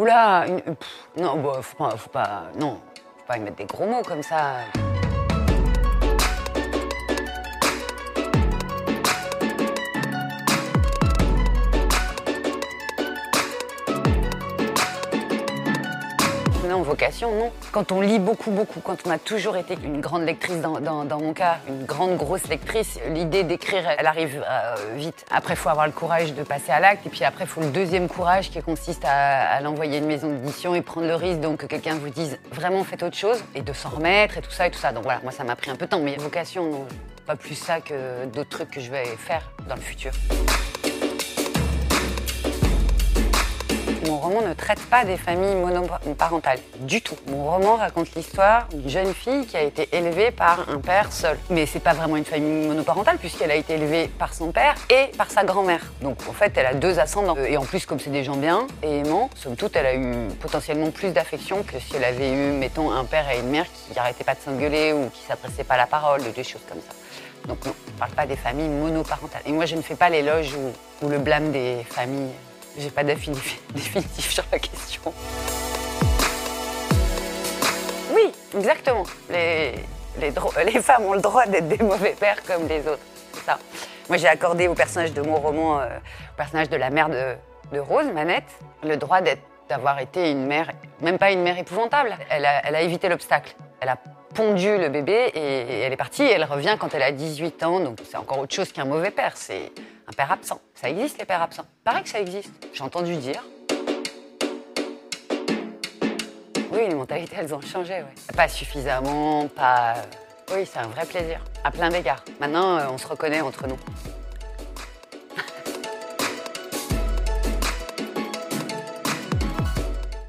Oula, une- non, bah, faut pas, non, faut pas y mettre des gros mots comme ça. Non, vocation, non. Quand on lit beaucoup, beaucoup, quand on a toujours été une grande lectrice, dans, mon cas, une grande, grosse lectrice, l'idée d'écrire, elle arrive euh, vite. Après, faut avoir le courage de passer à l'acte. Et puis après, il faut le deuxième courage qui consiste à, l'envoyer une maison d'édition et prendre le risque donc que quelqu'un vous dise vraiment faites autre chose et de s'en remettre et tout ça et tout ça. Donc voilà, moi, ça m'a pris un peu de temps. Mais vocation, non. Pas plus ça que d'autres trucs que je vais faire dans le futur. Ne traite pas des familles monoparentales du tout. Mon roman raconte l'histoire d'une jeune fille qui a été élevée par un père seul. Mais c'est pas vraiment une famille monoparentale puisqu'elle a été élevée par son père et par sa grand-mère. Donc en fait, elle a deux ascendants. Et en plus, comme c'est des gens bien et aimants, somme toute, elle a eu potentiellement plus d'affection que si elle avait eu, mettons, un père et une mère qui n'arrêtaient pas de s'engueuler ou qui s'adressaient pas la parole, des choses comme ça. Donc non, on parle pas des familles monoparentales. Et moi, je ne fais pas l'éloge ou le blâme des familles. J'ai pas d'affini- définitif sur la question. Oui, exactement. Les, femmes ont le droit d'être des mauvais pères comme les autres. C'est ça. Moi, j'ai accordé au personnage de mon roman, euh, au personnage de la mère de, Rose, Manette, le droit d'avoir été une mère, même pas une mère épouvantable. Elle a, évité l'obstacle. Elle a pondu le bébé et, elle est partie. Elle revient quand elle a 18 ans. Donc, c'est encore autre chose qu'un mauvais père. C'est un père absent. Ça existe, les pères absents. Pareil que ça existe. J'ai entendu dire. Oui, les mentalités, elles ont changé, ouais. Pas suffisamment, pas... Oui, c'est un vrai plaisir, à plein d'égards. Maintenant, euh, on se reconnaît entre nous.